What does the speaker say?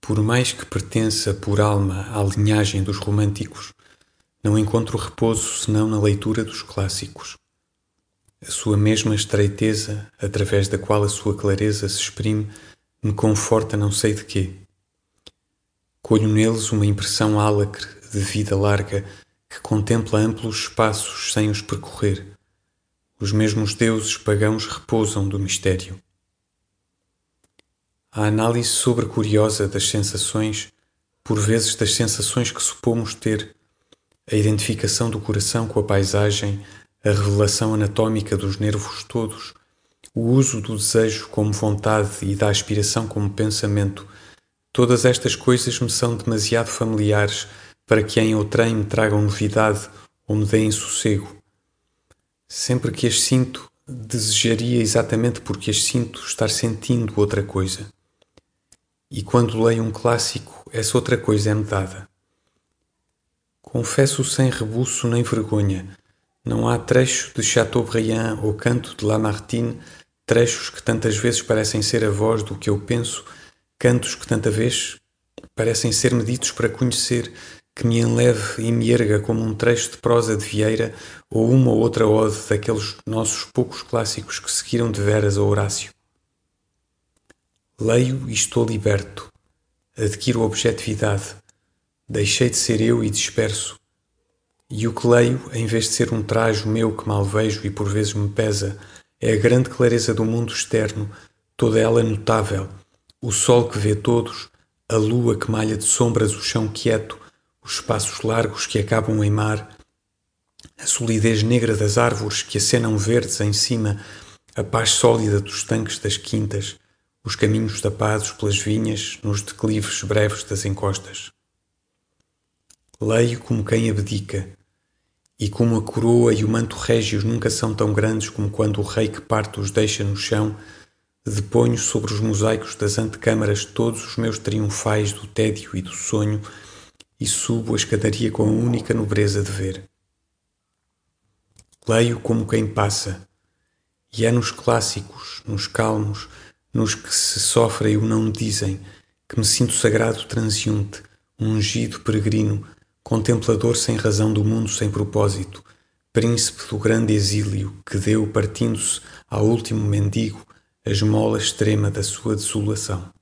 Por mais que pertença por alma à linhagem dos românticos, não encontro repouso senão na leitura dos clássicos. A sua mesma estreiteza, através da qual a sua clareza se exprime, me conforta não sei de quê. Colho neles uma impressão álacre de vida larga que contempla amplos espaços sem os percorrer. Os mesmos deuses pagãos repousam do mistério. A análise sobre curiosa das sensações, por vezes das sensações que supomos ter, a identificação do coração com a paisagem, a revelação anatómica dos nervos todos, o uso do desejo como vontade e da aspiração como pensamento, todas estas coisas me são demasiado familiares para que em outrem me tragam novidade ou me deem sossego. Sempre que as sinto, desejaria exatamente porque as sinto estar sentindo outra coisa. E quando leio um clássico, essa outra coisa é-me dada. Confesso sem rebuço nem vergonha, não há trecho de Chateaubriand ou canto de Lamartine, trechos que tantas vezes parecem ser a voz do que eu penso, cantos que tanta vez parecem ser-me ditos para conhecer, que me enleve e me erga como um trecho de prosa de Vieira ou uma ou outra ode daqueles nossos poucos clássicos que seguiram de veras a Horácio. Leio e estou liberto. Adquiro objetividade. Deixei de ser eu e disperso. E o que leio, em vez de ser um trajo meu que mal vejo e por vezes me pesa, é a grande clareza do mundo externo, toda ela notável, o sol que vê todos, a lua que malha de sombras o chão quieto, os espaços largos que acabam em mar, a solidez negra das árvores que acenam verdes em cima, a paz sólida dos tanques das quintas, os caminhos tapados pelas vinhas nos declives breves das encostas. Leio como quem abdica, e como a coroa e o manto régios nunca são tão grandes como quando o rei que parte os deixa no chão, deponho sobre os mosaicos das antecâmaras todos os meus triunfais do tédio e do sonho e subo a escadaria com a única nobreza de ver. Leio como quem passa, e é nos clássicos, nos calmos, nos que se sofrem o não dizem, que me sinto sagrado transeunte, ungido peregrino, contemplador sem razão do mundo sem propósito, príncipe do grande exílio que deu, partindo-se ao último mendigo, a esmola extrema da sua desolação.